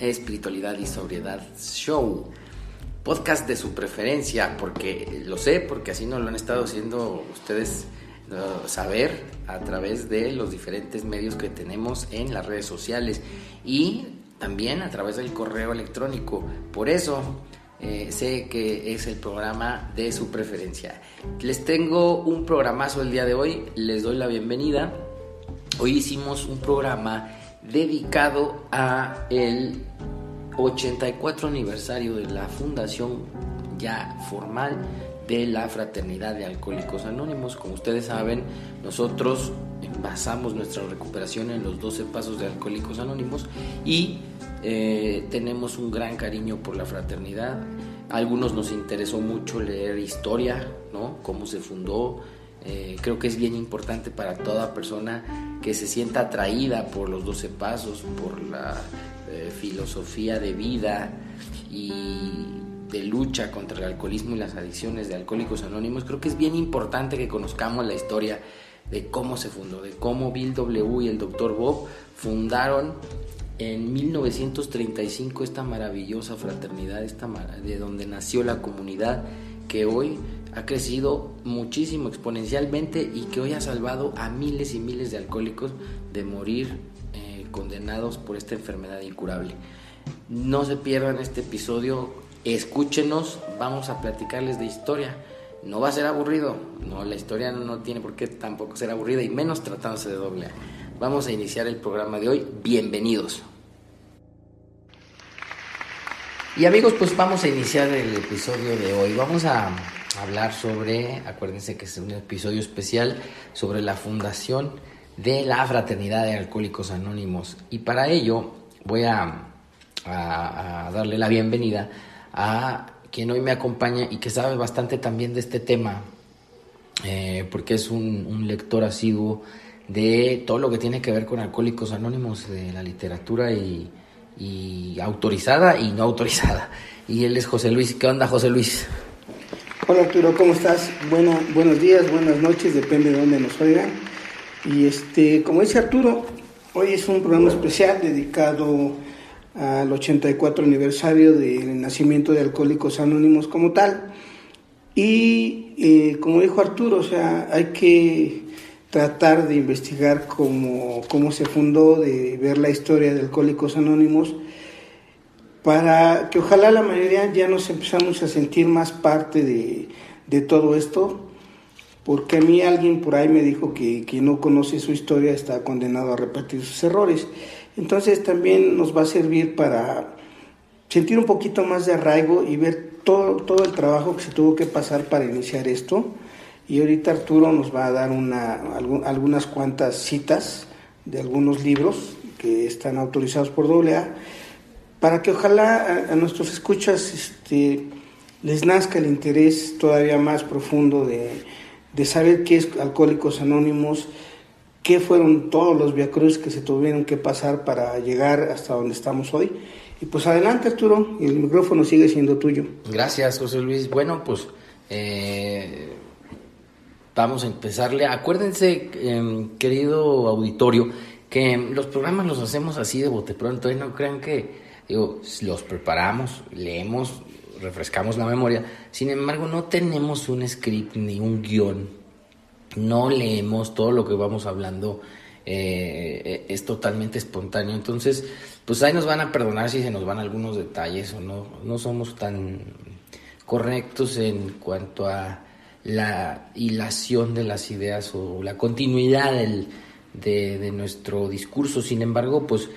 Espiritualidad y Sobriedad Show. Podcast de su preferencia, porque lo sé, porque así nos lo han estado haciendo ustedes saber a través de los diferentes medios que tenemos en las redes sociales y también a través del correo electrónico. Por eso eh, sé que es el programa de su preferencia. Les tengo un programazo el día de hoy, les doy la bienvenida. Hoy hicimos un programa dedicado a el 84 aniversario de la fundación ya formal de la Fraternidad de Alcohólicos Anónimos. Como ustedes saben, nosotros basamos nuestra recuperación en los 12 pasos de Alcohólicos Anónimos y eh, tenemos un gran cariño por la fraternidad. A algunos nos interesó mucho leer historia, ¿no? Cómo se fundó. Eh, creo que es bien importante para toda persona que se sienta atraída por los 12 pasos, por la eh, filosofía de vida y de lucha contra el alcoholismo y las adicciones de Alcohólicos Anónimos, creo que es bien importante que conozcamos la historia de cómo se fundó, de cómo Bill W. y el Dr. Bob fundaron en 1935 esta maravillosa fraternidad, esta de donde nació la comunidad que hoy ha crecido muchísimo exponencialmente y que hoy ha salvado a miles y miles de alcohólicos de morir eh, condenados por esta enfermedad incurable. No se pierdan este episodio, escúchenos, vamos a platicarles de historia. No va a ser aburrido, no, la historia no, tiene por qué tampoco ser aburrida y menos tratándose de doble Vamos a iniciar el programa de hoy, bienvenidos. Y amigos, pues vamos a iniciar el episodio de hoy. Vamos a hablar sobre, acuérdense que es un episodio especial sobre la fundación de la Fraternidad de Alcohólicos Anónimos. Y para ello voy a, darle la bienvenida a quien hoy me acompaña y que sabe bastante también de este tema, eh, porque es un, un, lector asiduo de todo lo que tiene que ver con Alcohólicos Anónimos, de la literatura y, y autorizada y no autorizada. Y él es José Luis. ¿Qué onda, José Luis? Hola Arturo, ¿cómo estás? Bueno, buenos días, buenas noches, depende de dónde nos oigan. Y este, como dice Arturo, hoy es un programa especial dedicado al 84 aniversario del nacimiento de Alcohólicos Anónimos como tal. Y eh, como dijo Arturo, o sea, hay que tratar de investigar cómo, cómo se fundó, de ver la historia de Alcohólicos Anónimos, para que ojalá la mayoría ya nos empezamos a sentir más parte de, de todo esto, porque a mí alguien por ahí me dijo que quien no conoce su historia está condenado a repetir sus errores. Entonces también nos va a servir para sentir un poquito más de arraigo y ver todo, todo el trabajo que se tuvo que pasar para iniciar esto y ahorita Arturo nos va a dar una, algunas cuantas citas de algunos libros que están autorizados por AA para que ojalá a, nuestros escuchas este, les nazca el interés todavía más profundo de, saber qué es Alcohólicos Anónimos, qué fueron todos los viacruz que se tuvieron que pasar para llegar hasta donde estamos hoy. Y pues adelante Arturo, el micrófono sigue siendo tuyo. Gracias José Luis. Bueno, pues eh, vamos a empezarle. Acuérdense, em, querido auditorio, que los programas los hacemos así de bote pronto, y no crean que digo, los preparamos, leemos, refrescamos la memoria, sin embargo no tenemos un script ni un guion, no leemos todo lo que vamos hablando, eh, es totalmente espontáneo, entonces pues ahí nos van a perdonar si se nos van algunos detalles o no, no somos tan correctos en cuanto a la hilación de las ideas o la continuidad de, de, nuestro discurso. Sin embargo, pues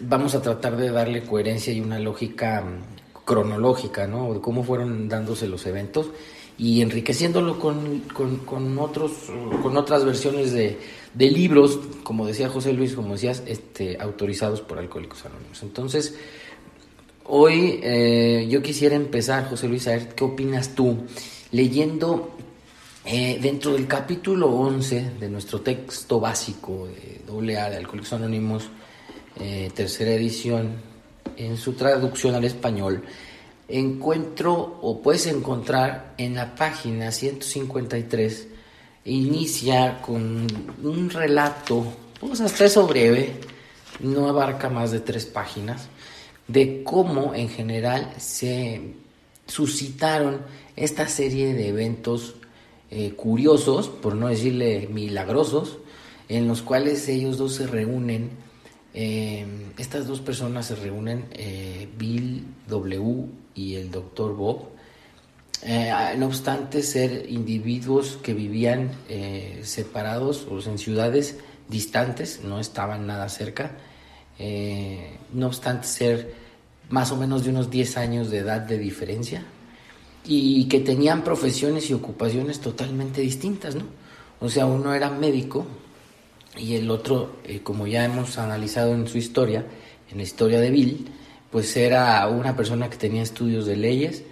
vamos a tratar de darle coherencia y una lógica mm, cronológica, ¿no? De cómo fueron dándose los eventos y enriqueciéndolo con, con, otros, con otras versiones de, de, libros, como decía José Luis, como decías, este, autorizados por Alcohólicos Anónimos. Entonces, hoy eh, yo quisiera empezar, José Luis, a ver qué opinas tú, leyendo eh, dentro del capítulo 11 de nuestro texto básico de AA de Alcohólicos Anónimos, eh, tercera edición, en su traducción al español, encuentro o puedes encontrar en la página 153, inicia con un relato, pues hasta eso breve, no abarca más de tres páginas, de cómo en general se suscitaron esta serie de eventos eh, curiosos, por no decirle milagrosos, en los cuales ellos dos se reúnen, eh, estas dos personas se reúnen, eh, Bill W y el doctor Bob, no obstante ser individuos que vivían separados o en ciudades distantes, no estaban nada cerca, eh, no obstante ser más o menos de unos 10 años de edad de diferencia, y que tenían profesiones y ocupaciones totalmente distintas, ¿no? O sea, uno era médico y el otro, eh, como ya hemos analizado en su historia, en la historia de Bill, pues era una persona que tenía estudios de leyes,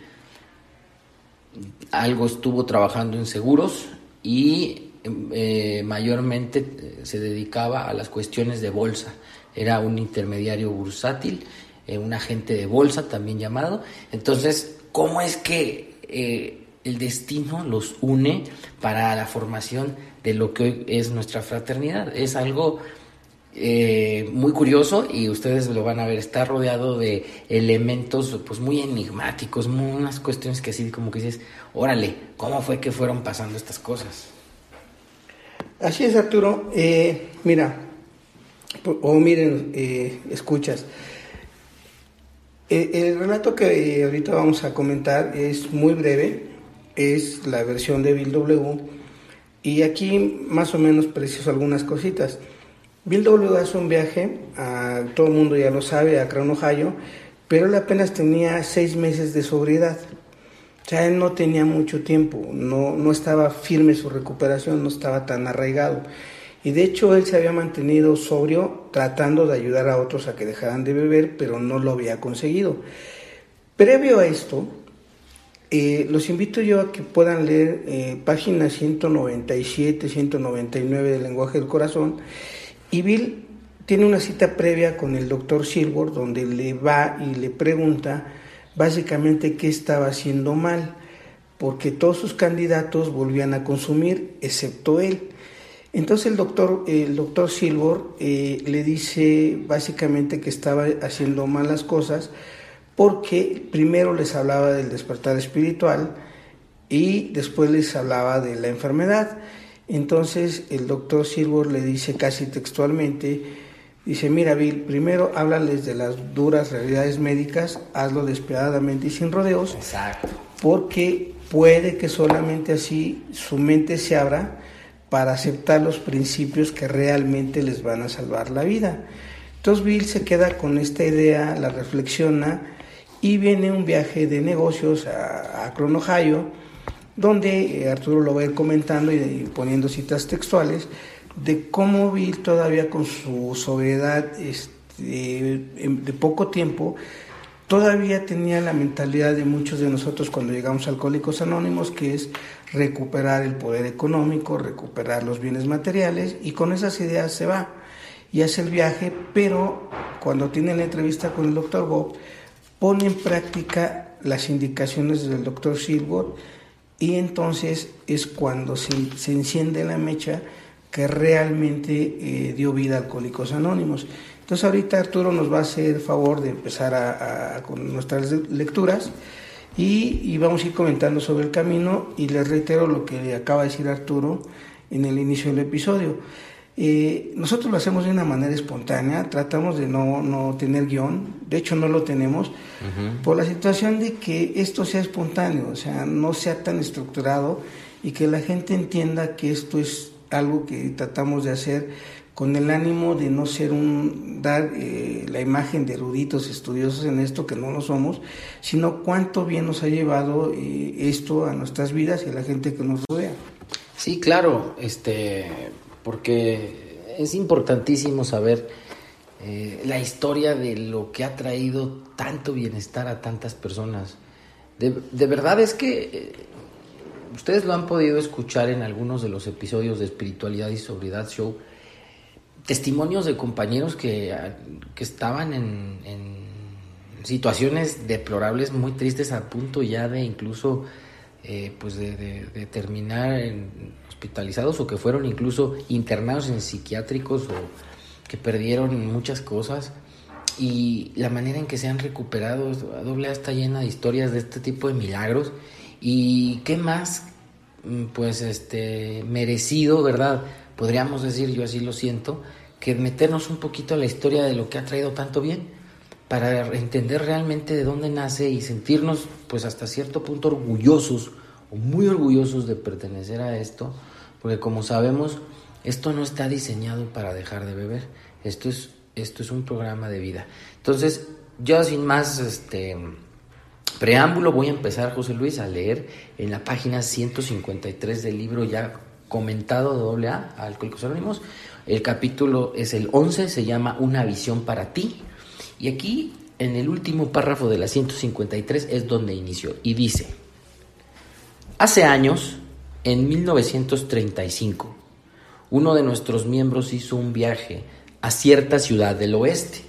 algo estuvo trabajando en seguros y eh, mayormente se dedicaba a las cuestiones de bolsa era un intermediario bursátil, eh, un agente de bolsa también llamado. Entonces, ¿cómo es que eh, el destino los une para la formación de lo que hoy es nuestra fraternidad? Es algo eh, muy curioso y ustedes lo van a ver, está rodeado de elementos pues muy enigmáticos, unas cuestiones que así como que dices, órale, ¿cómo fue que fueron pasando estas cosas? Así es, Arturo. mira, o miren, eh, escuchas. Eh, el relato que ahorita vamos a comentar es muy breve, es la versión de Bill W. Y aquí más o menos preciso algunas cositas. Bill W hace un viaje, a, todo el mundo ya lo sabe, a Crown, Ohio, pero él apenas tenía seis meses de sobriedad. O sea, él no tenía mucho tiempo, no, no estaba firme su recuperación, no estaba tan arraigado. Y de hecho él se había mantenido sobrio tratando de ayudar a otros a que dejaran de beber, pero no lo había conseguido. Previo a esto, eh, los invito yo a que puedan leer eh, páginas 197, 199 del lenguaje del corazón. Y Bill tiene una cita previa con el doctor Silver donde le va y le pregunta básicamente qué estaba haciendo mal, porque todos sus candidatos volvían a consumir, excepto él. Entonces el doctor, el doctor Silver eh, le dice básicamente que estaba haciendo malas cosas porque primero les hablaba del despertar espiritual y después les hablaba de la enfermedad. Entonces el doctor Silver le dice casi textualmente, dice, mira Bill, primero háblales de las duras realidades médicas, hazlo despiadadamente y sin rodeos, Exacto. porque puede que solamente así su mente se abra para aceptar los principios que realmente les van a salvar la vida. Entonces Bill se queda con esta idea, la reflexiona y viene un viaje de negocios a, a Ohio, donde eh, Arturo lo va a ir comentando y, poniendo citas textuales de cómo Bill todavía con su sobriedad este, de poco tiempo todavía tenía la mentalidad de muchos de nosotros cuando llegamos a Alcohólicos Anónimos, que es recuperar el poder económico, recuperar los bienes materiales, y con esas ideas se va y hace el viaje, pero cuando tiene la entrevista con el doctor Bob, pone en práctica las indicaciones del doctor Silver y entonces es cuando se, enciende la mecha que realmente eh, dio vida a Alcohólicos Anónimos. Entonces ahorita Arturo nos va a hacer favor de empezar a, con nuestras lecturas y, vamos a ir comentando sobre el camino y les reitero lo que acaba de decir Arturo en el inicio del episodio. Eh, nosotros lo hacemos de una manera espontánea, tratamos de no, no tener guion, de hecho no lo tenemos, por la situación de que esto sea espontáneo, o sea, no sea tan estructurado y que la gente entienda que esto es algo que tratamos de hacer con el ánimo de no ser un dar eh, la imagen de eruditos estudiosos en esto que no lo somos, sino cuánto bien nos ha llevado eh, esto a nuestras vidas y a la gente que nos rodea. Sí, claro, este, porque es importantísimo saber eh, la historia de lo que ha traído tanto bienestar a tantas personas. De, verdad es que ustedes lo han podido escuchar en algunos de los episodios de Espiritualidad y Sobriedad Show, testimonios de compañeros que, ah, estaban en, situaciones deplorables, muy tristes, a punto ya de incluso eh, pues de, terminar hospitalizados o que fueron incluso internados en psiquiátricos o que perdieron muchas cosas y la manera en que se han recuperado, doble está llena de historias de este tipo de milagros y qué más mm, pues este merecido, ¿verdad? Podríamos decir, yo así lo siento, que meternos un poquito a la historia de lo que ha traído tanto bien para entender realmente de dónde nace y sentirnos pues hasta cierto punto orgullosos o muy orgullosos de pertenecer a esto, porque como sabemos, esto no está diseñado para dejar de beber, esto es esto es un programa de vida. Entonces, yo sin más este preámbulo voy a empezar, José Luis, a leer en la página 153 del libro ya comentado de Alcohólicos Anónimos. El capítulo es el 11, se llama Una visión para ti. Y aquí, en el último párrafo de la 153, es donde inició. Y dice, hace años, en 1935, uno de nuestros miembros hizo un viaje a cierta ciudad del oeste.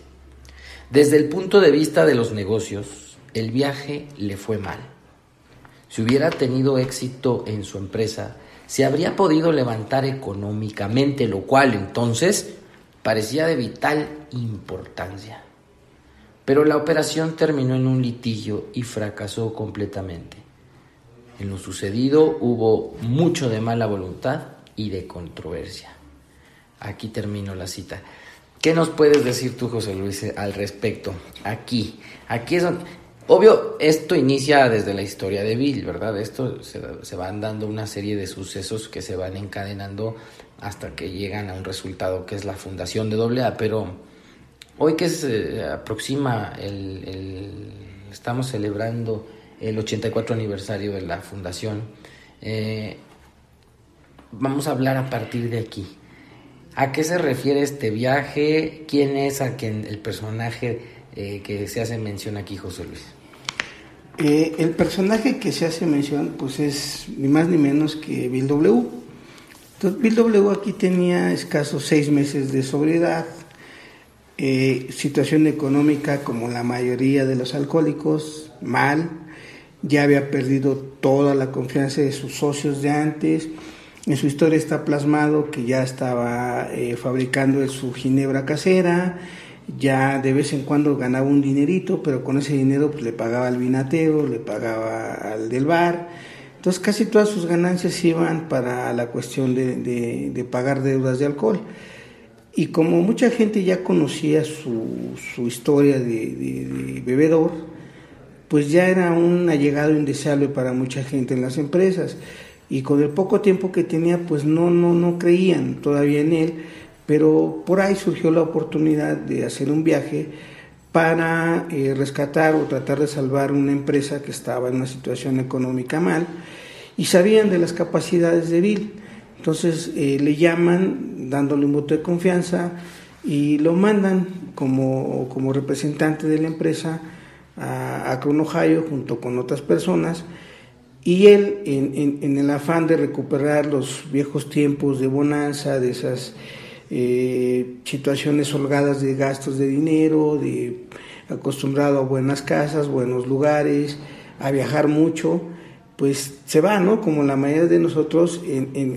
Desde el punto de vista de los negocios, el viaje le fue mal. Si hubiera tenido éxito en su empresa, se habría podido levantar económicamente, lo cual entonces parecía de vital importancia. Pero la operación terminó en un litigio y fracasó completamente. En lo sucedido hubo mucho de mala voluntad y de controversia. Aquí termino la cita. ¿Qué nos puedes decir tú, José Luis, al respecto? Aquí, aquí es donde... Obvio, esto inicia desde la historia de Bill, ¿verdad? Esto se, van dando una serie de sucesos que se van encadenando hasta que llegan a un resultado que es la fundación de AA, pero hoy que se aproxima el, estamos celebrando el 84 aniversario de la fundación, eh, vamos a hablar a partir de aquí. ¿A qué se refiere este viaje? ¿Quién es a quien el personaje eh, que se hace mención aquí, José Luis? Eh, el personaje que se hace mención, pues es ni más ni menos que Bill W. Entonces, Bill W aquí tenía escasos seis meses de sobriedad, eh, situación económica como la mayoría de los alcohólicos, mal, ya había perdido toda la confianza de sus socios de antes, en su historia está plasmado que ya estaba eh, fabricando su ginebra casera, ya de vez en cuando ganaba un dinerito, pero con ese dinero pues, le pagaba al vinatero, le pagaba al del bar. Entonces casi todas sus ganancias iban para la cuestión de, pagar deudas de alcohol. Y como mucha gente ya conocía su, su historia de, bebedor, pues ya era un allegado indeseable para mucha gente en las empresas y con el poco tiempo que tenía pues no, no, no creían todavía en él, pero por ahí surgió la oportunidad de hacer un viaje para eh, rescatar o tratar de salvar una empresa que estaba en una situación económica mal y sabían de las capacidades de Bill. Entonces eh, le llaman dándole un voto de confianza y lo mandan como, como representante de la empresa a Akron, Ohio, junto con otras personas y él, en, el afán de recuperar los viejos tiempos de bonanza, de esas eh, situaciones holgadas de gastos de dinero, de acostumbrado a buenas casas, buenos lugares, a viajar mucho, pues se va, ¿no? Como la mayoría de nosotros,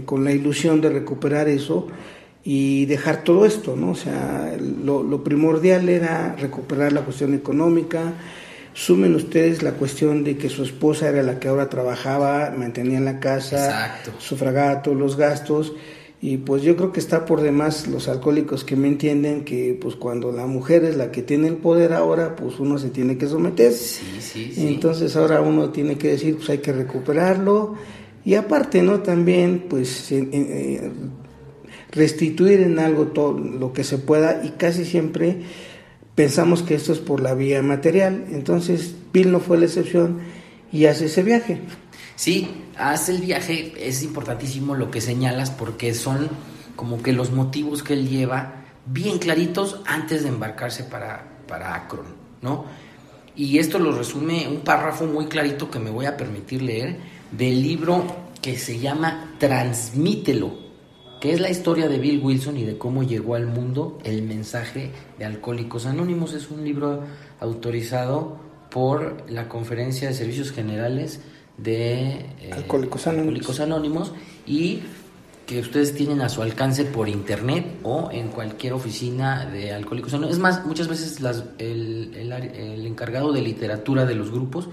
con la ilusión de recuperar eso y dejar todo esto, ¿no? O sea, lo primordial era recuperar la cuestión económica, Sumen ustedes la cuestión de que su esposa era la que ahora trabajaba, mantenía en la casa, sufragaba todos los gastos. Y pues yo creo que está por demás los alcohólicos que me entienden que pues cuando la mujer es la que tiene el poder ahora, pues uno se tiene que someter. Sí, sí, sí. Entonces ahora uno tiene que decir, pues hay que recuperarlo. Y aparte, ¿no? También pues eh, restituir en algo todo lo que se pueda y casi siempre pensamos que esto es por la vía material. Entonces, Bill no fue la excepción y hace ese viaje. Sí, hace el viaje, es importantísimo lo que señalas porque son como que los motivos que él lleva bien claritos antes de embarcarse para, para Akron, ¿no? Y esto lo resume un párrafo muy clarito que me voy a permitir leer del libro que se llama Transmítelo, que es la historia de Bill Wilson y de cómo llegó al mundo el mensaje de Alcohólicos Anónimos. Es un libro autorizado por la Conferencia de Servicios Generales de eh, Alcohólicos, Anónimos. y que ustedes tienen a su alcance por internet o en cualquier oficina de Alcohólicos Anónimos. Es más, muchas veces el, el, encargado de literatura de los grupos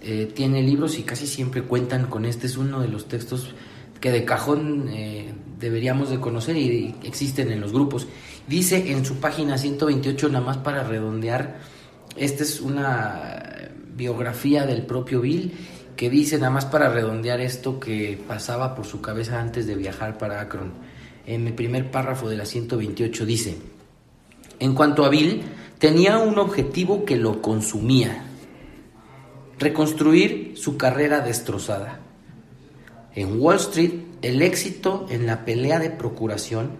eh, tiene libros y casi siempre cuentan con este. Es uno de los textos que de cajón eh, deberíamos de conocer y existen en los grupos. Dice en su página 128, nada más para redondear, esta es una biografía del propio Bill que dice, nada más para redondear esto que pasaba por su cabeza antes de viajar para Akron. En el primer párrafo de la 128 dice, en cuanto a Bill, tenía un objetivo que lo consumía, reconstruir su carrera destrozada. En Wall Street, el éxito en la pelea de procuración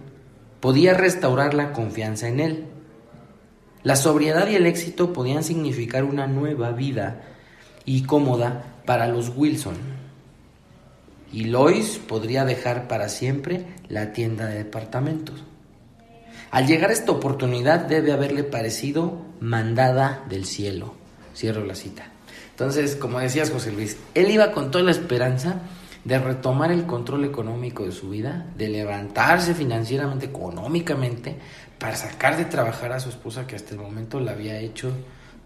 podía restaurar la confianza en él. La sobriedad y el éxito podían significar una nueva vida y cómoda para los Wilson. Y Lois podría dejar para siempre la tienda de departamentos. Al llegar esta oportunidad debe haberle parecido mandada del cielo. Cierro la cita. Entonces, como decías José Luis, él iba con toda la esperanza de retomar el control económico de su vida, de levantarse financieramente, económicamente, para sacar de trabajar a su esposa que hasta el momento la había hecho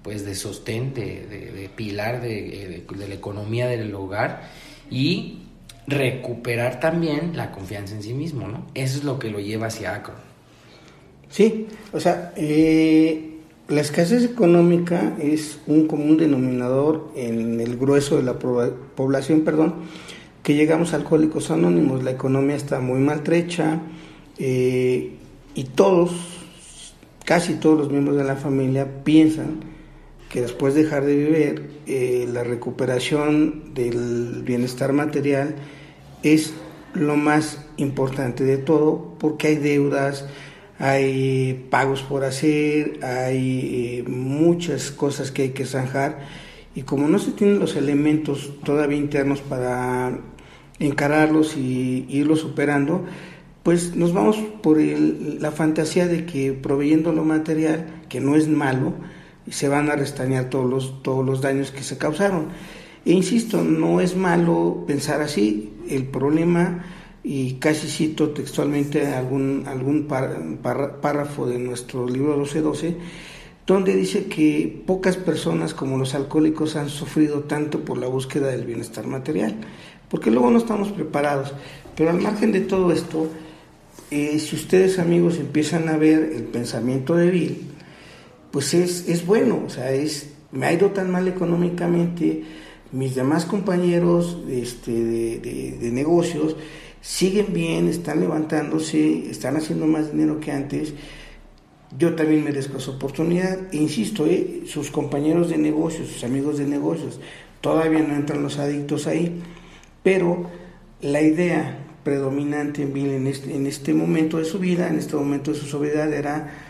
pues de sostén, de, pilar de, la economía del hogar y recuperar también la confianza en sí mismo, ¿no? Eso es lo que lo lleva hacia Akron. Sí, o sea, eh, la escasez económica es un común denominador en el grueso de la población, perdón, que llegamos a alcohólicos anónimos, la economía está muy maltrecha eh, y todos, casi todos los miembros de la familia piensan que después de dejar de vivir, eh, la recuperación del bienestar material es lo más importante de todo porque hay deudas, hay pagos por hacer, hay eh, muchas cosas que hay que zanjar. Y como no se tienen los elementos todavía internos para encararlos y irlos superando, pues nos vamos por la fantasía de que proveyendo lo material, que no es malo, se van a restañar todos los, todos los daños que se causaron. E insisto, no es malo pensar así, el problema, y casi cito textualmente algún, algún párrafo de nuestro libro 1212, donde dice que pocas personas como los alcohólicos han sufrido tanto por la búsqueda del bienestar material porque luego no estamos preparados. Pero al margen de todo esto, eh, si ustedes amigos empiezan a ver el pensamiento de Bill, pues es, es bueno, o sea, es, me ha ido tan mal económicamente, mis demás compañeros este, de, de, negocios siguen bien, están levantándose, están haciendo más dinero que antes, yo también merezco esa oportunidad. E insisto, eh, sus compañeros de negocios, sus amigos de negocios, todavía no entran los adictos ahí. Pero la idea predominante en Bill este, en este momento de su vida, en este momento de su sobriedad, era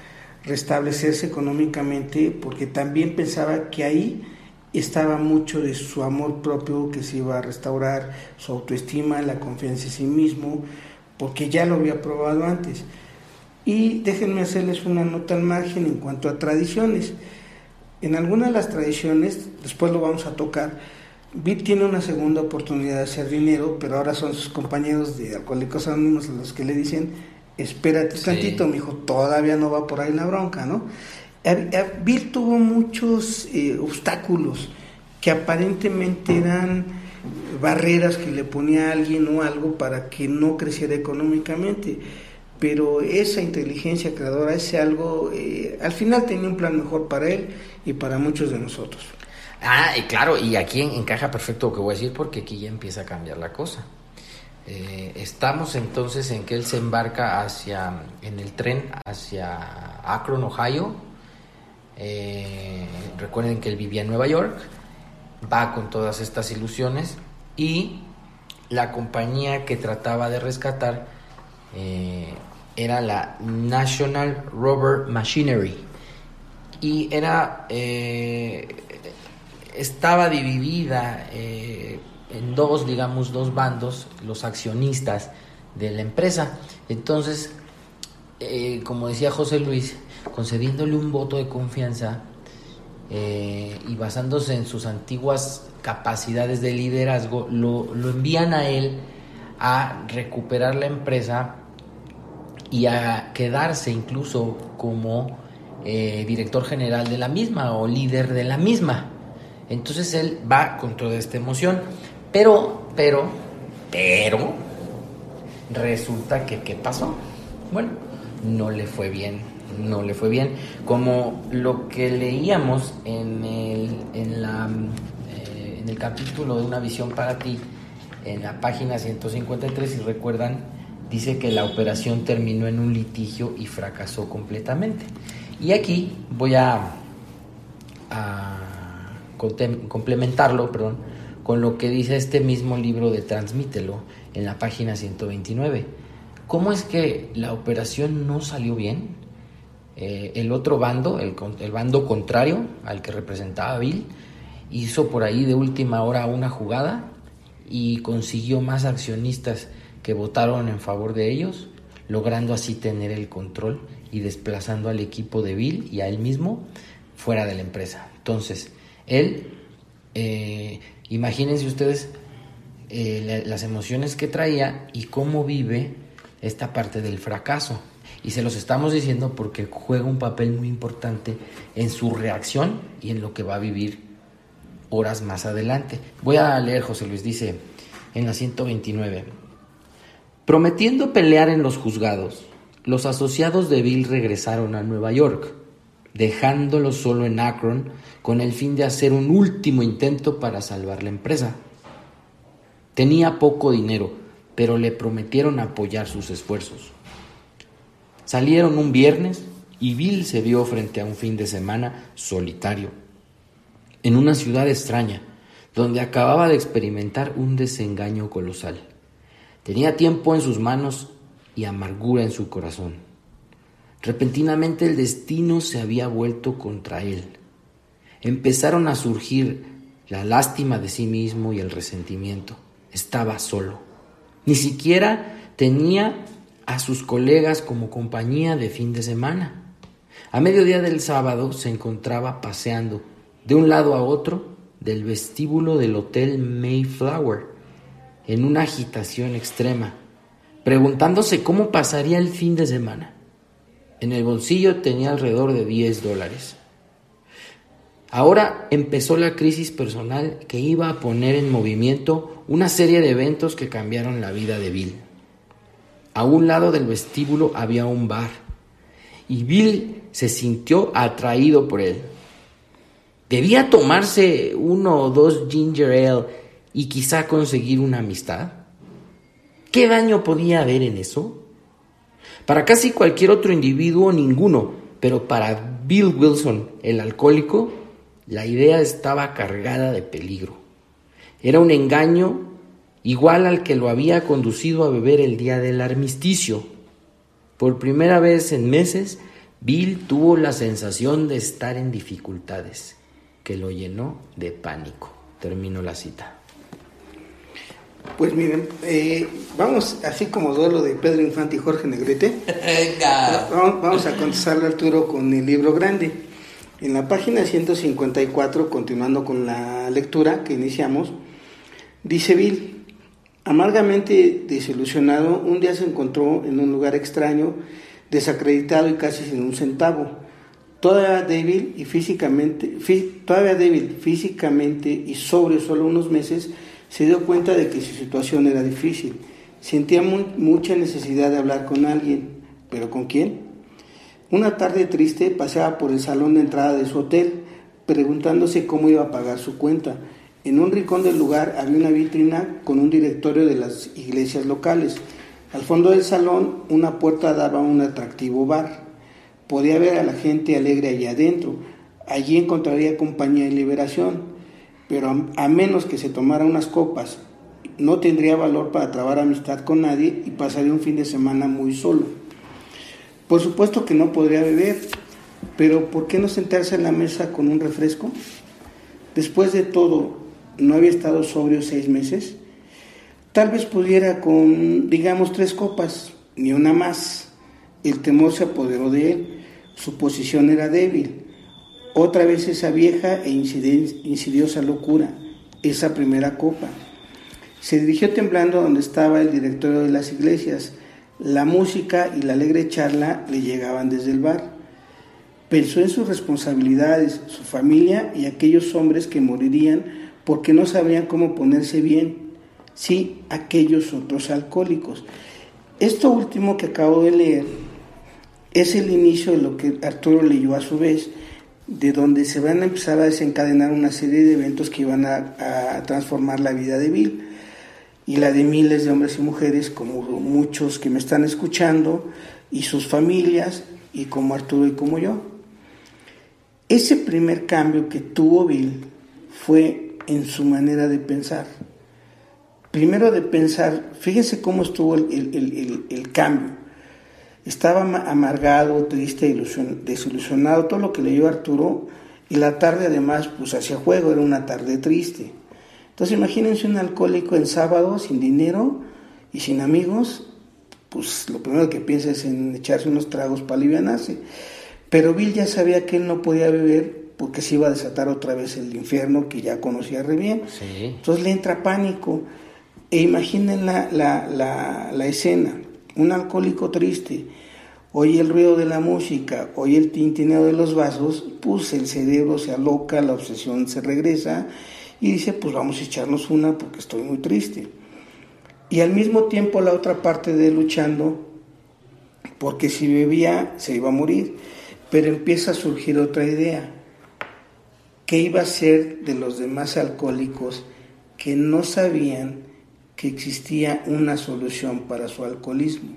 restablecerse económicamente, porque también pensaba que ahí estaba mucho de su amor propio que se iba a restaurar, su autoestima, la confianza en sí mismo, porque ya lo había probado antes. Y déjenme hacerles una nota al margen en cuanto a tradiciones. En algunas de las tradiciones, después lo vamos a tocar, Bit tiene una segunda oportunidad de hacer dinero, pero ahora son sus compañeros de Alcohólicos Anónimos los que le dicen, espérate tantito, mi hijo, todavía no va por ahí la bronca, ¿no? Bill tuvo muchos eh, obstáculos que aparentemente eran barreras que le ponía a alguien o algo para que no creciera económicamente. Pero esa inteligencia creadora, ese algo, eh, al final tenía un plan mejor para él y para muchos de nosotros. Ah, y claro, y aquí encaja perfecto lo que voy a decir porque aquí ya empieza a cambiar la cosa. Eh, estamos entonces en que él se embarca hacia, en el tren hacia Akron, Ohio. Eh, recuerden que él vivía en Nueva York, va con todas estas ilusiones y la compañía que trataba de rescatar eh, era la National Rubber Machinery y era estaba dividida en dos, digamos, dos bandos, los accionistas de la empresa. Entonces, eh, como decía José Luis, concediéndole un voto de confianza y basándose en sus antiguas capacidades de liderazgo, lo, lo envían a él a recuperar la empresa y a quedarse incluso como eh, director general de la misma o líder de la misma. Entonces él va con toda esta emoción. Pero, pero, pero, resulta que, ¿qué pasó? Bueno, no le fue bien, no le fue bien. Como lo que leíamos en el, en la, eh, en el capítulo de Una visión para ti, en la página 153, si recuerdan, dice que la operación terminó en un litigio y fracasó completamente. Y aquí voy a, complementarlo perdón, con lo que dice este mismo libro de Transmítelo en la página 129. ¿Cómo es que la operación no salió bien? Eh, el otro bando, el, el bando contrario al que representaba Bill, hizo por ahí de última hora una jugada y consiguió más accionistas que votaron en favor de ellos, logrando así tener el control y desplazando al equipo de Bill y a él mismo fuera de la empresa. Entonces, él, eh, imagínense ustedes eh, las emociones que traía y cómo vive esta parte del fracaso. Y se los estamos diciendo porque juega un papel muy importante en su reacción y en lo que va a vivir horas más adelante. Voy a leer, José Luis, dice en la 129. Prometiendo pelear en los juzgados, los asociados de Bill regresaron a Nueva York, dejándolo solo en Akron con el fin de hacer un último intento para salvar la empresa. Tenía poco dinero, pero le prometieron apoyar sus esfuerzos. Salieron un viernes y Bill se vio frente a un fin de semana solitario, en una ciudad extraña, donde acababa de experimentar un desengaño colosal. Tenía tiempo en sus manos y amargura en su corazón. Repentinamente el destino se había vuelto contra él. Empezaron a surgir la lástima de sí mismo y el resentimiento. Estaba solo. Ni siquiera tenía a sus colegas como compañía de fin de semana. A mediodía del sábado se encontraba paseando de un lado a otro del vestíbulo del Hotel Mayflower en una agitación extrema, preguntándose cómo pasaría el fin de semana. En el bolsillo tenía alrededor de 10 dólares. Ahora empezó la crisis personal que iba a poner en movimiento una serie de eventos que cambiaron la vida de Bill. A un lado del vestíbulo había un bar y Bill se sintió atraído por él. Debía tomarse uno o dos ginger ale y quizá conseguir una amistad? ¿Qué daño podía haber en eso? Para casi cualquier otro individuo, ninguno, pero para Bill Wilson, el alcohólico, la idea estaba cargada de peligro. Era un engaño igual al que lo había conducido a beber el día del armisticio. Por primera vez en meses, Bill tuvo la sensación de estar en dificultades, que lo llenó de pánico. Termino la cita. Pues miren, eh, vamos, así como duelo de Pedro Infante y Jorge Negrete, Vamos, a contestarle Arturo con el libro grande. En la página 154, continuando con la lectura que iniciamos, dice Bill, amargamente desilusionado, un día se encontró en un lugar extraño, desacreditado y casi sin un centavo. Todavía débil y físicamente, todavía débil físicamente y sobre solo unos meses, se dio cuenta de que su situación era difícil. Sentía mucha necesidad de hablar con alguien, pero ¿con quién? Una tarde triste paseaba por el salón de entrada de su hotel, preguntándose cómo iba a pagar su cuenta. En un rincón del lugar había una vitrina con un directorio de las iglesias locales. Al fondo del salón, una puerta daba a un atractivo bar. Podía ver a la gente alegre allí adentro. Allí encontraría compañía y liberación pero a, menos que se tomara unas copas, no tendría valor para trabar amistad con nadie y pasaría un fin de semana muy solo. Por supuesto que no podría beber, pero ¿por qué no sentarse en la mesa con un refresco? Después de todo, ¿no había estado sobrio seis meses? Tal vez pudiera con, digamos, tres copas, ni una más. El temor se apoderó de él, su posición era débil. Otra vez esa vieja e insidiosa locura, esa primera copa. Se dirigió temblando donde estaba el directorio de las iglesias. La música y la alegre charla le llegaban desde el bar. Pensó en sus responsabilidades, su familia y aquellos hombres que morirían porque no sabían cómo ponerse bien. Sí, aquellos otros alcohólicos. Esto último que acabo de leer es el inicio de lo que Arturo leyó a su vez, de donde se van a empezar a desencadenar una serie de eventos que iban a, transformar la vida de Bill y la de miles de hombres y mujeres, como muchos que me están escuchando, y sus familias, y como Arturo y como yo. Ese primer cambio que tuvo Bill fue en su manera de pensar. Primero de pensar, fíjense cómo estuvo el, cambio. Estaba amargado, triste, desilusionado, todo lo que leyó Arturo, y la tarde además, pues hacía juego, era una tarde triste. Entonces imagínense un alcohólico en sábado, sin dinero y sin amigos, pues lo primero que piensa es en echarse unos tragos para aliviarse. Pero Bill ya sabía que él no podía beber porque se iba a desatar otra vez el infierno que ya conocía re bien. Entonces le entra pánico. E imaginen la, la, la, la, escena, un alcohólico triste, oye el ruido de la música, oye el tintineo de los vasos, pues el cerebro se aloca, la obsesión se regresa y dice, pues vamos a echarnos una porque estoy muy triste. Y al mismo tiempo la otra parte de luchando, porque si bebía se iba a morir, pero empieza a surgir otra idea. ¿Qué iba a ser de los demás alcohólicos que no sabían que existía una solución para su alcoholismo?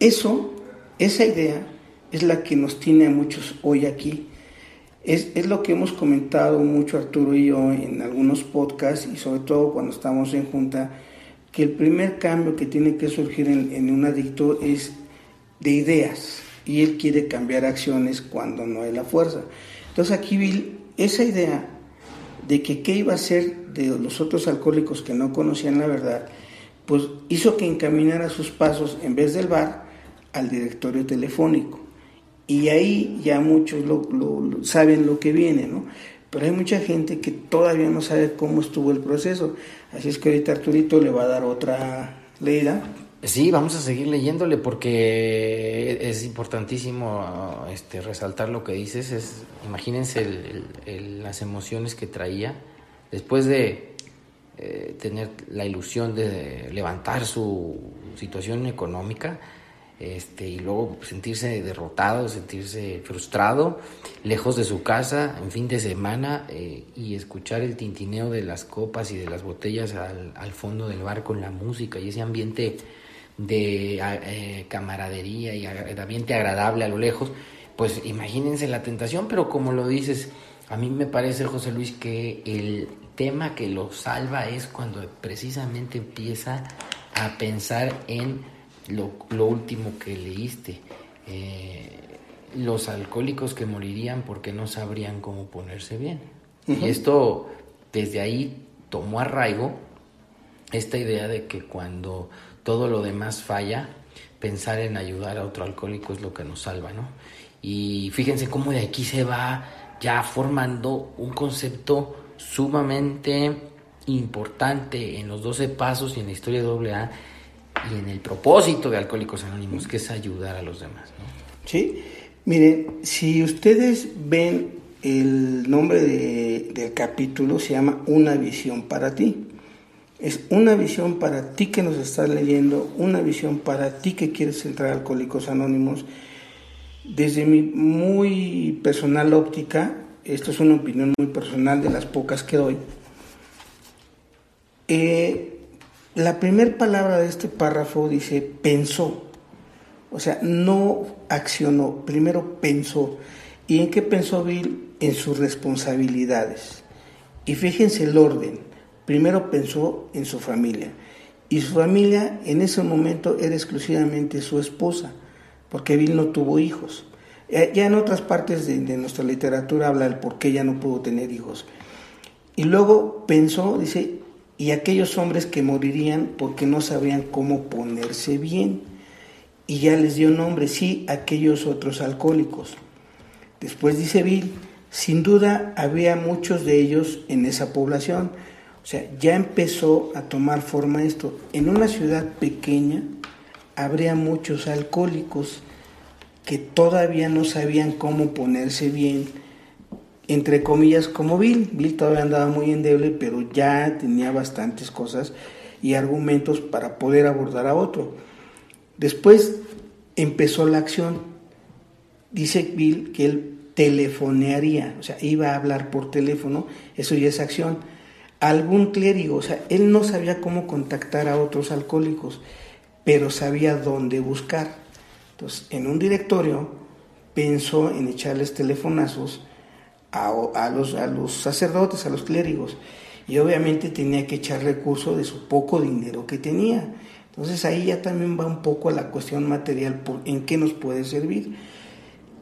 Eso, esa idea, es la que nos tiene a muchos hoy aquí es, lo que hemos comentado mucho Arturo y yo en algunos podcasts y sobre todo cuando estamos en junta, que el primer cambio que tiene que surgir en, un adicto es de ideas y él quiere cambiar acciones cuando no hay la fuerza. Entonces aquí Bill, esa idea de que qué iba a ser de los otros alcohólicos que no conocían la verdad, pues hizo que encaminara sus pasos en vez del bar al directorio telefónico. Y ahí ya muchos lo, saben lo que viene, ¿no? Pero hay mucha gente que todavía no sabe cómo estuvo el proceso. Así es que ahorita Arturito le va a dar otra leída. Sí, vamos a seguir leyéndole porque es importantísimo este, resaltar lo que dices. Es, imagínense las emociones que traía después de eh, tener la ilusión de levantar su situación económica este, y luego sentirse derrotado, sentirse frustrado, lejos de su casa, en fin de semana, eh, y escuchar el tintineo de las copas y de las botellas al, fondo del bar con la música y ese ambiente de eh, camaradería y ambiente agradable a lo lejos, pues imagínense la tentación, pero como lo dices, a mí me parece, José Luis, que el tema que lo salva es cuando precisamente empieza a pensar en lo, último que leíste. Eh, los alcohólicos que morirían porque no sabrían cómo ponerse bien. Y esto, desde ahí, tomó arraigo esta idea de que cuando todo lo demás falla, pensar en ayudar a otro alcohólico es lo que nos salva, ¿no? Y fíjense cómo de aquí se va ya formando un concepto sumamente importante en los 12 pasos y en la historia de AA y en el propósito de Alcohólicos Anónimos, que es ayudar a los demás. ¿no? Sí, miren, si ustedes ven el nombre del capítulo, se llama Una visión para ti. Es una visión para ti que nos estás leyendo, una visión para ti que quieres entrar a Alcohólicos Anónimos. Desde mi muy personal óptica, esto es una opinión muy personal de las pocas que doy, eh, la primera palabra de este párrafo dice pensó, o sea, no accionó, primero pensó. ¿Y en qué pensó Bill? En sus responsabilidades. Y fíjense el orden. Primero pensó en su familia. Y su familia en ese momento era exclusivamente su esposa, porque Bill no tuvo hijos. Ya en otras partes de, nuestra literatura habla del por qué ya no pudo tener hijos. Y luego pensó, dice, y aquellos hombres que morirían porque no sabían cómo ponerse bien. Y ya les dio nombre, sí, aquellos otros alcohólicos. Después dice Bill, sin duda había muchos de ellos en esa población. O sea, ya empezó a tomar forma esto. En una ciudad pequeña habría muchos alcohólicos que todavía no sabían cómo ponerse bien, entre comillas, como Bill. Bill todavía andaba muy endeble, pero ya tenía bastantes cosas y argumentos para poder abordar a otro. Después empezó la acción. Dice Bill que él telefonearía, o sea, iba a hablar por teléfono, eso ya es acción. Algún clérigo, o sea, él no sabía cómo contactar a otros alcohólicos, pero sabía dónde buscar. Entonces, en un directorio pensó en echarles telefonazos a, los, a los sacerdotes, a los clérigos, y obviamente tenía que echar recursos de su poco dinero que tenía. Entonces ahí ya también va un poco a la cuestión material, en qué nos puede servir.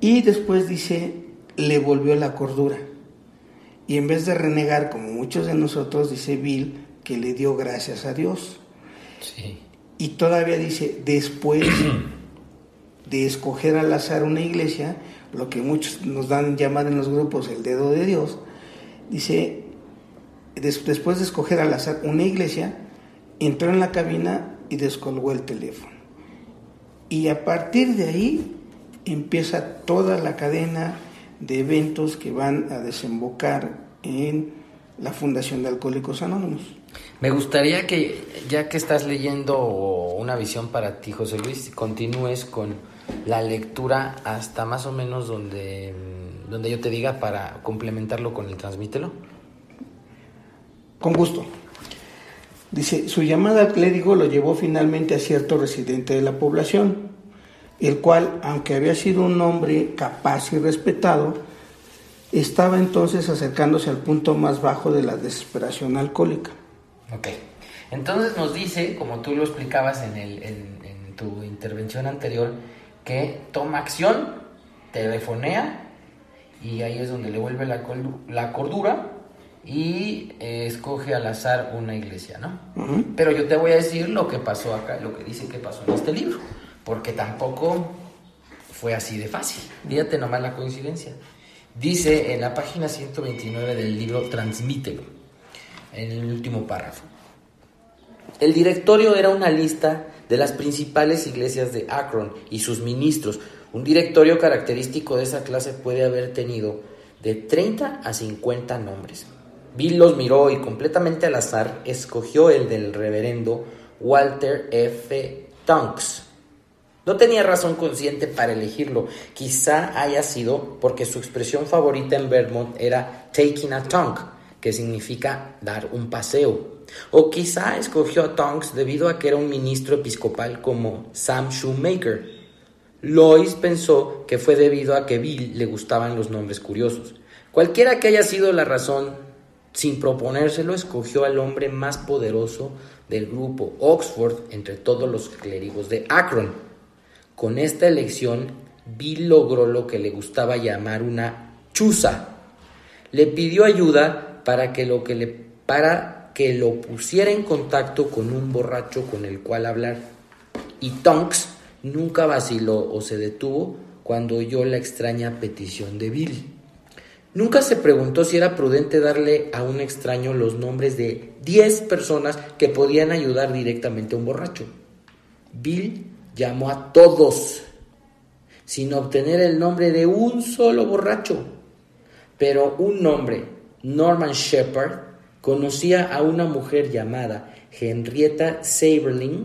Y después dice, le volvió la cordura. Y en vez de renegar, como muchos de nosotros, dice Bill, que le dio gracias a Dios. Y todavía dice, después de escoger al azar una iglesia, lo que muchos nos dan llamar en los grupos el dedo de Dios, dice, después de escoger al azar una iglesia, entró en la cabina y descolgó el teléfono. Y a partir de ahí empieza toda la cadena de eventos que van a desembocar en la Fundación de Alcohólicos Anónimos. Me gustaría que, ya que estás leyendo una visión para ti, José Luis, continúes con la lectura hasta más o menos donde, donde yo te diga para complementarlo con el transmítelo. Con gusto. Dice, su llamada al clérigo lo llevó finalmente a cierto residente de la población, el cual, aunque había sido un hombre capaz y respetado, estaba entonces acercándose al punto más bajo de la desesperación alcohólica. Ok. Entonces nos dice, como tú lo explicabas en, el, en tu intervención anterior, que toma acción, telefonea y ahí es donde le vuelve la, la cordura y eh, escoge al azar una iglesia, ¿no? Pero yo te voy a decir lo que pasó acá, lo que dice que pasó en este libro, porque tampoco fue así de fácil. Fíjate nomás la coincidencia. Dice en la página 129 del libro Transmítelo, en el último párrafo. El directorio era una lista de las principales iglesias de Akron y sus ministros. Un directorio característico de esa clase puede haber tenido de 30 a 50 nombres. Bill los miró y completamente al azar escogió el del reverendo Walter F. Tonks. No tenía razón consciente para elegirlo. Quizá haya sido porque su expresión favorita en Vermont era taking a tongue, que significa dar un paseo. O quizá escogió a Tonks debido a que era un ministro episcopal como Sam Shoemaker. Lois pensó que fue debido a que Bill le gustaban los nombres curiosos. Cualquiera que haya sido la razón, sin proponérselo, escogió al hombre más poderoso del grupo, Oxford, entre todos los clérigos de Akron. Con esta elección, Bill logró lo que le gustaba llamar una chuza. Le pidió ayuda para que lo que le para que lo pusiera en contacto con un borracho con el cual hablar. Y Tonks nunca vaciló o se detuvo cuando oyó la extraña petición de Bill. Nunca se preguntó si era prudente darle a un extraño los nombres de 10 personas que podían ayudar directamente a un borracho. Bill llamó a todos sin obtener el nombre de un solo borracho. Pero un nombre, Norman Shepard, Conocía a una mujer llamada Henrietta Saberling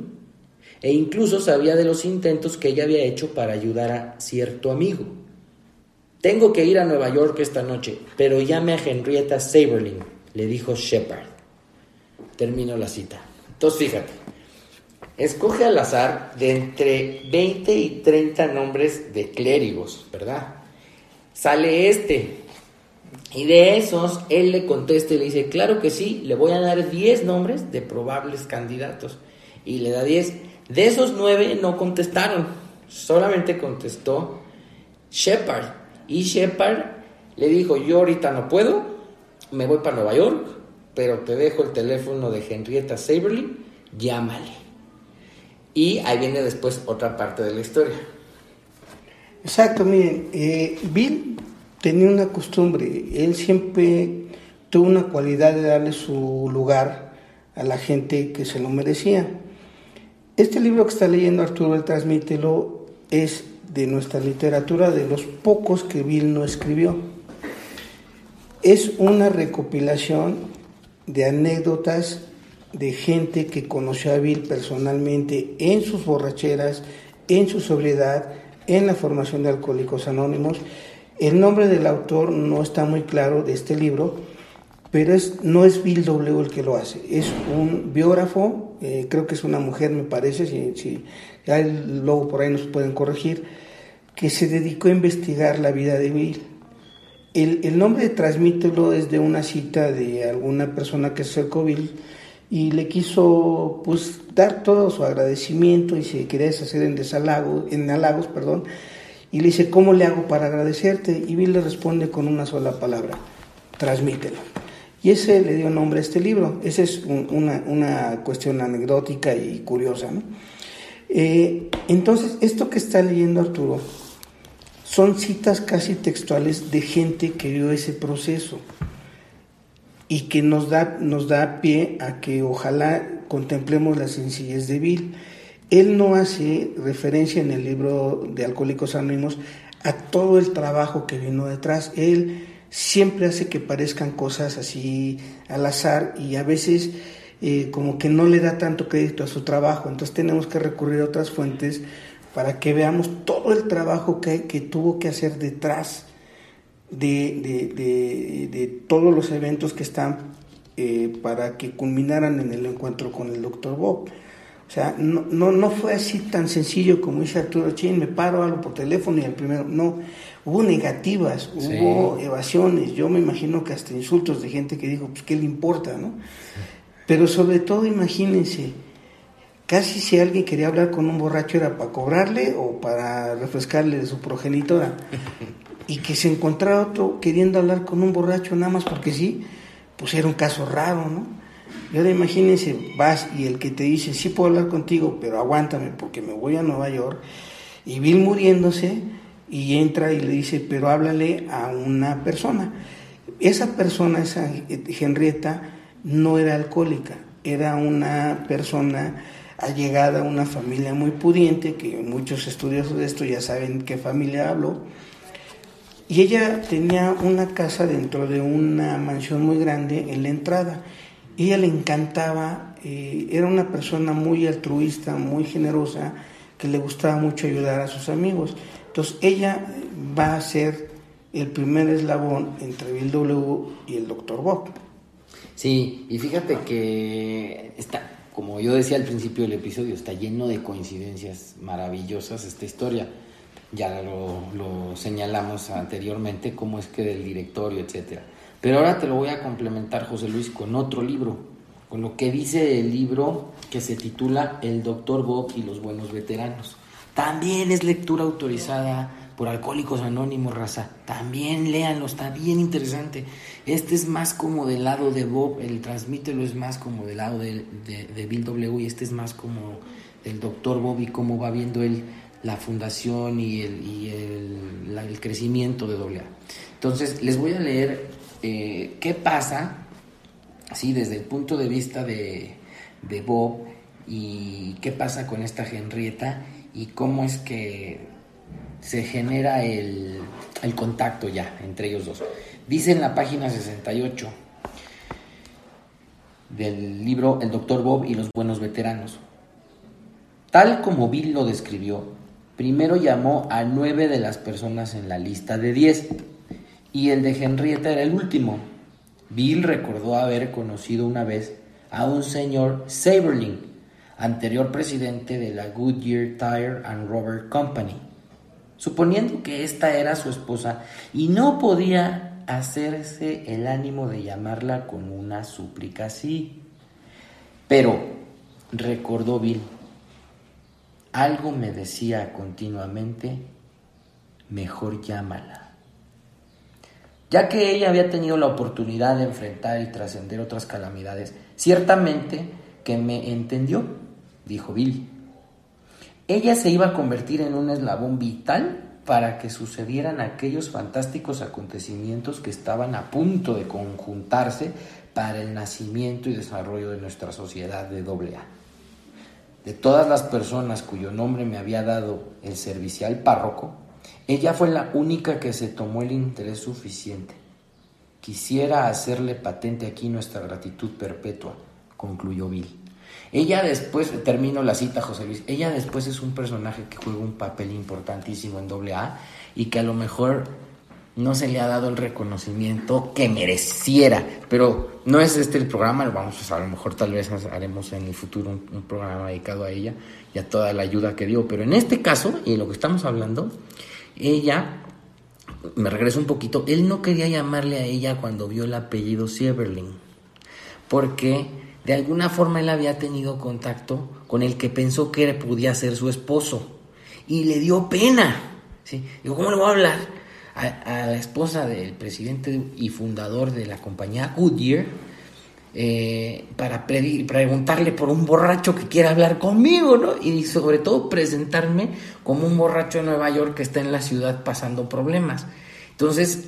e incluso sabía de los intentos que ella había hecho para ayudar a cierto amigo. Tengo que ir a Nueva York esta noche, pero llame a Henrietta Saberling, le dijo Shepard. Termino la cita. Entonces fíjate, escoge al azar de entre 20 y 30 nombres de clérigos, ¿verdad? Sale este, y de esos, él le contesta y le dice, claro que sí, le voy a dar 10 nombres de probables candidatos. Y le da 10. De esos 9 no contestaron. Solamente contestó Shepard. Y Shepard le dijo, yo ahorita no puedo, me voy para Nueva York, pero te dejo el teléfono de Henrietta Saberly, llámale. Y ahí viene después otra parte de la historia. Exacto, miren, eh, Bill tenía una costumbre, él siempre tuvo una cualidad de darle su lugar a la gente que se lo merecía. Este libro que está leyendo Arturo el Transmítelo es de nuestra literatura de los pocos que Bill no escribió. Es una recopilación de anécdotas de gente que conoció a Bill personalmente en sus borracheras, en su sobriedad, en la formación de Alcohólicos Anónimos. El nombre del autor no está muy claro de este libro, pero es, no es Bill W el que lo hace, es un biógrafo, eh, creo que es una mujer, me parece, si, si luego por ahí nos pueden corregir, que se dedicó a investigar la vida de Bill. El, nombre de Transmítelo es de una cita de alguna persona que se acercó Bill y le quiso pues dar todo su agradecimiento y se quería deshacer en en halagos, perdón, y le dice, ¿cómo le hago para agradecerte? Y Bill le responde con una sola palabra, transmítelo. Y ese le dio nombre a este libro. Esa es una, una, cuestión anecdótica y curiosa. Eh, entonces, esto que está leyendo Arturo son citas casi textuales de gente que vio ese proceso y que nos da, nos da pie a que ojalá contemplemos la sencillez de Bill. Él no hace referencia en el libro de Alcohólicos Anónimos a todo el trabajo que vino detrás. Él siempre hace que parezcan cosas así al azar y a veces eh, como que no le da tanto crédito a su trabajo. Entonces tenemos que recurrir a otras fuentes para que veamos todo el trabajo que, que tuvo que hacer detrás de, de, de, todos los eventos que están eh, para que culminaran en el encuentro con el doctor Bob. O sea, no, no, no, fue así tan sencillo como dice Arturo Chin, me paro algo por teléfono y el primero, no, hubo negativas, hubo evasiones, yo me imagino que hasta insultos de gente que dijo, pues qué le importa, ¿no? Pero sobre todo imagínense, casi si alguien quería hablar con un borracho era para cobrarle o para refrescarle de su progenitora. y que se encontrara otro queriendo hablar con un borracho nada más porque sí, pues era un caso raro, ¿no? Y ahora imagínense, vas y el que te dice, sí puedo hablar contigo, pero aguántame porque me voy a Nueva York, y Bill muriéndose, y entra y le dice, pero háblale a una persona. Esa persona, esa Henrietta, no era alcohólica, era una persona allegada a una familia muy pudiente, que muchos estudiosos de esto ya saben qué familia hablo, y ella tenía una casa dentro de una mansión muy grande en la entrada. Ella le encantaba, eh, era una persona muy altruista, muy generosa, que le gustaba mucho ayudar a sus amigos. Entonces ella va a ser el primer eslabón entre Bill W y el Dr. Bob. Sí, y fíjate que está, como yo decía al principio del episodio, está lleno de coincidencias maravillosas esta historia ya lo, señalamos anteriormente, cómo es que del directorio, etcétera. Pero ahora te lo voy a complementar, José Luis, con otro libro, con lo que dice el libro que se titula El Doctor Bob y los Buenos Veteranos. También es lectura autorizada por Alcohólicos Anónimos, raza. También léanlo, está bien interesante. Este es más como del lado de Bob, el transmítelo es más como del lado de, de Bill W. y este es más como del Doctor Bob y cómo va viendo él la fundación y el, el crecimiento de AA. Entonces, les voy a leer eh, qué pasa, así desde el punto de vista de, de Bob, y qué pasa con esta Henrietta y cómo es que se genera el, el, contacto ya entre ellos dos. Dice en la página 68 del libro El Doctor Bob y los Buenos Veteranos. Tal como Bill lo describió, Primero llamó a nueve de las personas en la lista de diez y el de Henrietta era el último. Bill recordó haber conocido una vez a un señor Saberling, anterior presidente de la Goodyear Tire and Rubber Company. Suponiendo que esta era su esposa y no podía hacerse el ánimo de llamarla con una súplica así. Pero, recordó Bill, algo me decía continuamente, mejor llámala. Ya que ella había tenido la oportunidad de enfrentar y trascender otras calamidades, ciertamente que me entendió, dijo Billy. Ella se iba a convertir en un eslabón vital para que sucedieran aquellos fantásticos acontecimientos que estaban a punto de conjuntarse para el nacimiento y desarrollo de nuestra sociedad de doble A. De todas las personas cuyo nombre me había dado el servicial párroco, ella fue la única que se tomó el interés suficiente. Quisiera hacerle patente aquí nuestra gratitud perpetua, concluyó Bill. Ella después, termino la cita, José Luis, ella después es un personaje que juega un papel importantísimo en doble A y que a lo mejor no se le ha dado el reconocimiento que mereciera, pero no es este el programa, vamos a, a lo mejor tal vez haremos en el futuro un, programa dedicado a ella y a toda la ayuda que dio, pero en este caso, y lo que estamos hablando, ella, me regreso un poquito, él no quería llamarle a ella cuando vio el apellido Sieberling, porque de alguna forma él había tenido contacto con el que pensó que podía ser su esposo y le dio pena. ¿sí? Digo, ¿cómo le voy a hablar a, la esposa del presidente y fundador de la compañía Goodyear eh, para preguntarle por un borracho que quiera hablar conmigo, ¿no? Y sobre todo presentarme como un borracho de Nueva York que está en la ciudad pasando problemas. Entonces,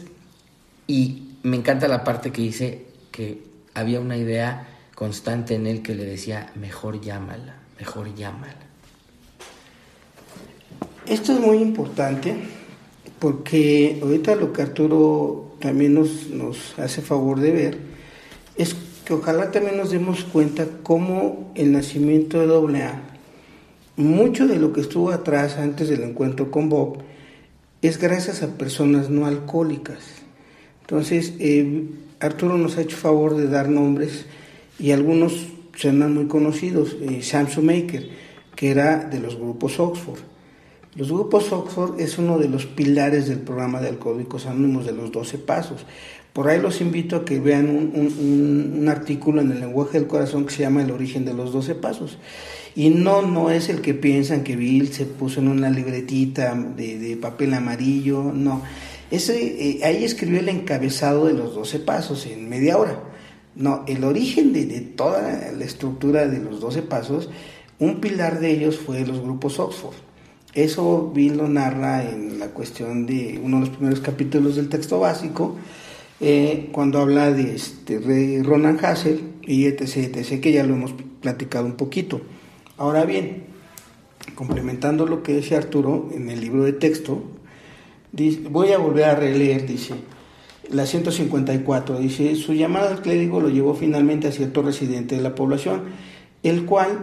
y me encanta la parte que dice que había una idea constante en él que le decía, mejor llámala, mejor llámala. Esto es muy importante porque ahorita lo que Arturo también nos hace favor de ver es ojalá también nos demos cuenta cómo el nacimiento de AA, mucho de lo que estuvo atrás antes del encuentro con Bob, es gracias a personas no alcohólicas. Entonces, eh, Arturo nos ha hecho favor de dar nombres y algunos serán muy conocidos, eh, Sam Maker, que era de los grupos Oxford. Los grupos Oxford es uno de los pilares del programa de Alcohólicos Anónimos de los 12 Pasos. Por ahí los invito a que vean un, artículo en el lenguaje del corazón que se llama El origen de los 12 pasos. Y no, no es el que piensan que Bill se puso en una libretita de, papel amarillo, no. Ese, eh, ahí escribió el encabezado de los 12 pasos en media hora. No, el origen de, toda la estructura de los 12 pasos, un pilar de ellos fue los grupos Oxford. Eso Bill lo narra en la cuestión de uno de los primeros capítulos del texto básico, eh, cuando habla de, este, de Ronan Hassel y etc, etc, que ya lo hemos platicado un poquito. Ahora bien, complementando lo que decía Arturo en el libro de texto, voy a volver a releer, dice, la 154 dice, su llamada al clérigo lo llevó finalmente a cierto residente de la población, el cual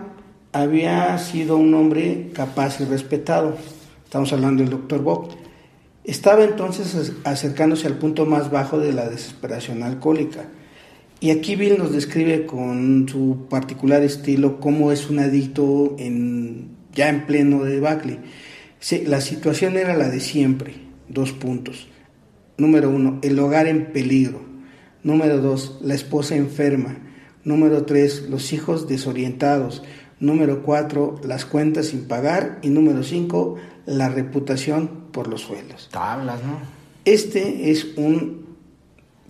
había sido un hombre capaz y respetado. Estamos hablando del doctor Bob. Estaba entonces acercándose al punto más bajo de la desesperación alcohólica. Y aquí Bill nos describe con su particular estilo cómo es un adicto en, ya en pleno debacle. la situación era la de siempre, dos puntos. Número uno, el hogar en peligro. Número dos, la esposa enferma. Número tres, los hijos desorientados. Número cuatro, las cuentas sin pagar. Y número cinco, la reputación por los suelos. Tablas, ¿no? Este es un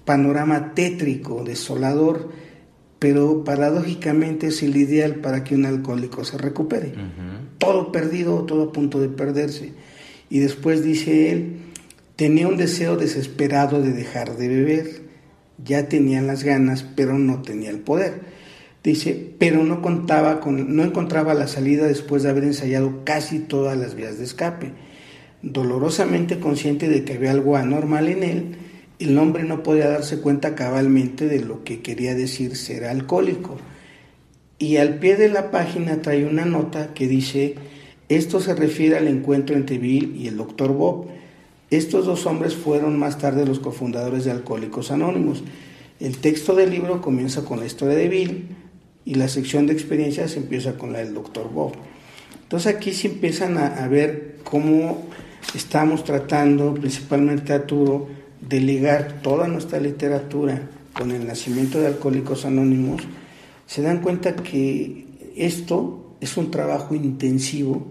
panorama tétrico, desolador, pero paradójicamente es el ideal para que un alcohólico se recupere. Todo perdido, todo a punto de perderse. Y después dice él, Tenía un deseo desesperado de dejar de beber. Ya tenía las ganas, pero no tenía el poder. Dice, pero no contaba con, no encontraba la salida después de haber ensayado casi todas las vías de escape. Dolorosamente consciente de que había algo anormal en él, el hombre no podía darse cuenta cabalmente de lo que quería decir ser alcohólico. Y al pie de la página trae una nota que dice, esto se refiere al encuentro entre Bill y el doctor Bob estos dos hombres fueron más tarde los cofundadores de Alcohólicos Anónimos. El texto del libro comienza con la historia de Bill y la sección de experiencias empieza con la del doctor Bob. Entonces aquí se empiezan a, ver cómo estamos tratando, principalmente Arturo, de ligar toda nuestra literatura con el nacimiento de Alcohólicos Anónimos. Se dan cuenta que esto es un trabajo intensivo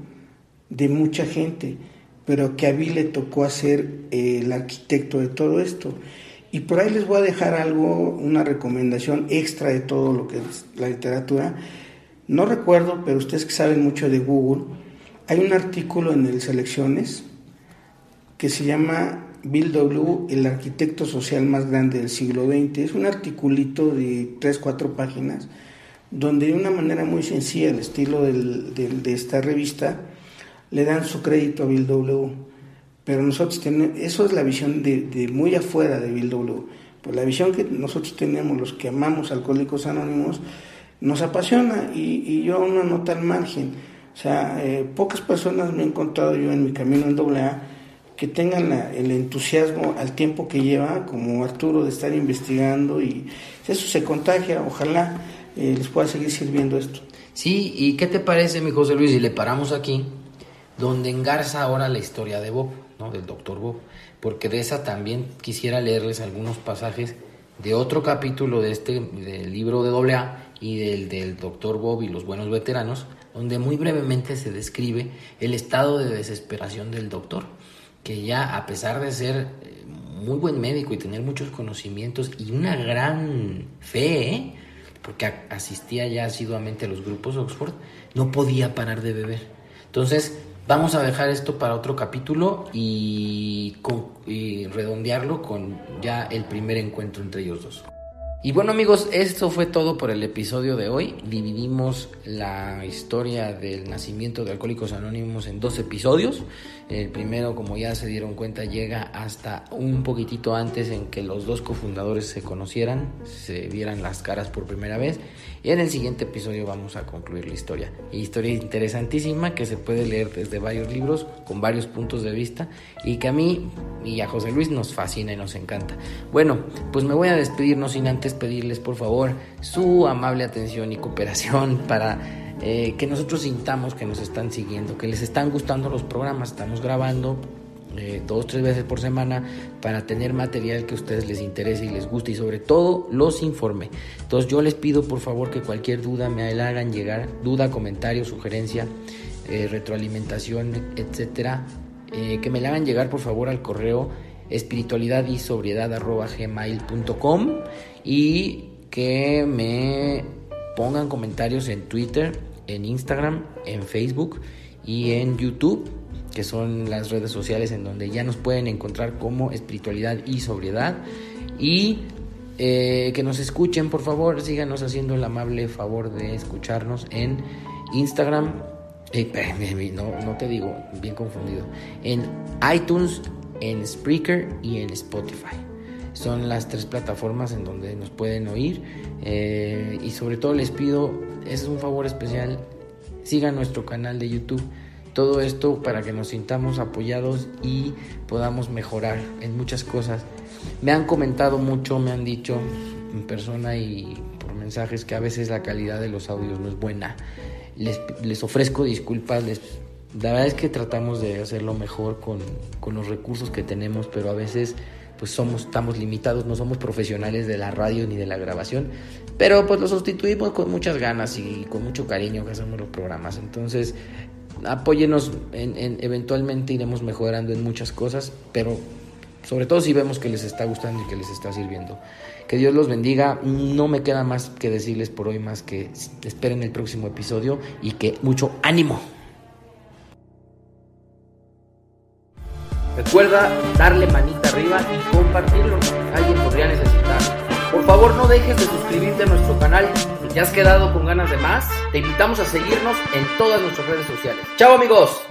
de mucha gente, pero que a mí le tocó ser eh, el arquitecto de todo esto. Y por ahí les voy a dejar algo, una recomendación extra de todo lo que es la literatura. No recuerdo, pero ustedes que saben mucho de Google, hay un artículo en el Selecciones que se llama Bill W., el arquitecto social más grande del siglo XX. Es un articulito de tres, cuatro páginas, donde de una manera muy sencilla, el estilo de esta revista, le dan su crédito a Bill W. Pero nosotros tenemos, eso es la visión de, muy afuera de Bill W. Pues la visión que nosotros tenemos, los que amamos Alcohólicos Anónimos, nos apasiona y, yo no nota al margen. O sea, eh, pocas personas me he encontrado yo en mi camino en AA que tengan el entusiasmo al tiempo que lleva, como Arturo, de estar investigando y eso se contagia, ojalá eh, les pueda seguir sirviendo esto. Sí, ¿y qué te parece, mi José Luis, si le paramos aquí, donde engarza ahora la historia de Bob, ¿no? del doctor Bob? Porque de esa también quisiera leerles algunos pasajes de otro capítulo de este del libro de AA y del, del doctor Bob y los buenos veteranos, donde muy brevemente se describe el estado de desesperación del doctor que ya a pesar de ser eh, muy buen médico y tener muchos conocimientos y una gran fe, ¿eh? porque asistía ya asiduamente a los grupos Oxford, no podía parar de beber. Entonces, vamos a dejar esto para otro capítulo y, y redondearlo con ya el primer encuentro entre ellos dos. Y bueno amigos, esto fue todo por el episodio de hoy. Dividimos la historia del nacimiento de Alcohólicos Anónimos en dos episodios. El primero, como ya se dieron cuenta, llega hasta un poquitito antes en que los dos cofundadores se conocieran, se vieran las caras por primera vez. Y en el siguiente episodio vamos a concluir la historia. Historia interesantísima que se puede leer desde varios libros, con varios puntos de vista, y que a mí y a José Luis nos fascina y nos encanta. Bueno, pues me voy a despedir, no sin antes pedirles por favor su amable atención y cooperación para eh, que nosotros sintamos que nos están siguiendo, que les están gustando los programas. Estamos grabando eh, dos, tres veces por semana para tener material que a ustedes les interese y les guste y sobre todo los informe. Entonces yo les pido por favor que cualquier duda me hagan llegar, duda, comentario, sugerencia, eh, retroalimentación, etcétera, que me la hagan llegar por favor al correo espiritualidad y sobriedad gmail.com y que me pongan comentarios en Twitter en Instagram, en Facebook y en YouTube, que son las redes sociales en donde ya nos pueden encontrar como espiritualidad y sobriedad. Y eh, que nos escuchen, por favor, síganos haciendo el amable favor de escucharnos en Instagram. Eh, no, no te digo, bien confundido. En iTunes, en Spreaker y en Spotify. Son las tres plataformas en donde nos pueden oír. Eh, y sobre todo les pido es un favor especial. Sigan nuestro canal de YouTube. Todo esto para que nos sintamos apoyados y podamos mejorar en muchas cosas. Me han comentado mucho, me han dicho en persona y por mensajes que a veces la calidad de los audios no es buena. Les, les ofrezco disculpas, les, la verdad es que tratamos de hacerlo mejor con, con los recursos que tenemos, pero a veces pues somos, estamos limitados, no somos profesionales de la radio ni de la grabación, pero pues lo sustituimos con muchas ganas y con mucho cariño que hacemos los programas. Entonces, apóyenos, en, eventualmente iremos mejorando en muchas cosas, pero sobre todo si vemos que les está gustando y que les está sirviendo. Que Dios los bendiga. No me queda más que decirles por hoy más que esperen el próximo episodio y que mucho ánimo. Recuerda darle manita y compartirlo. Alguien podría necesitar. Por favor, no dejes de suscribirte a nuestro canal. Si te has quedado con ganas de más, te invitamos a seguirnos en todas nuestras redes sociales. ¡Chao, amigos!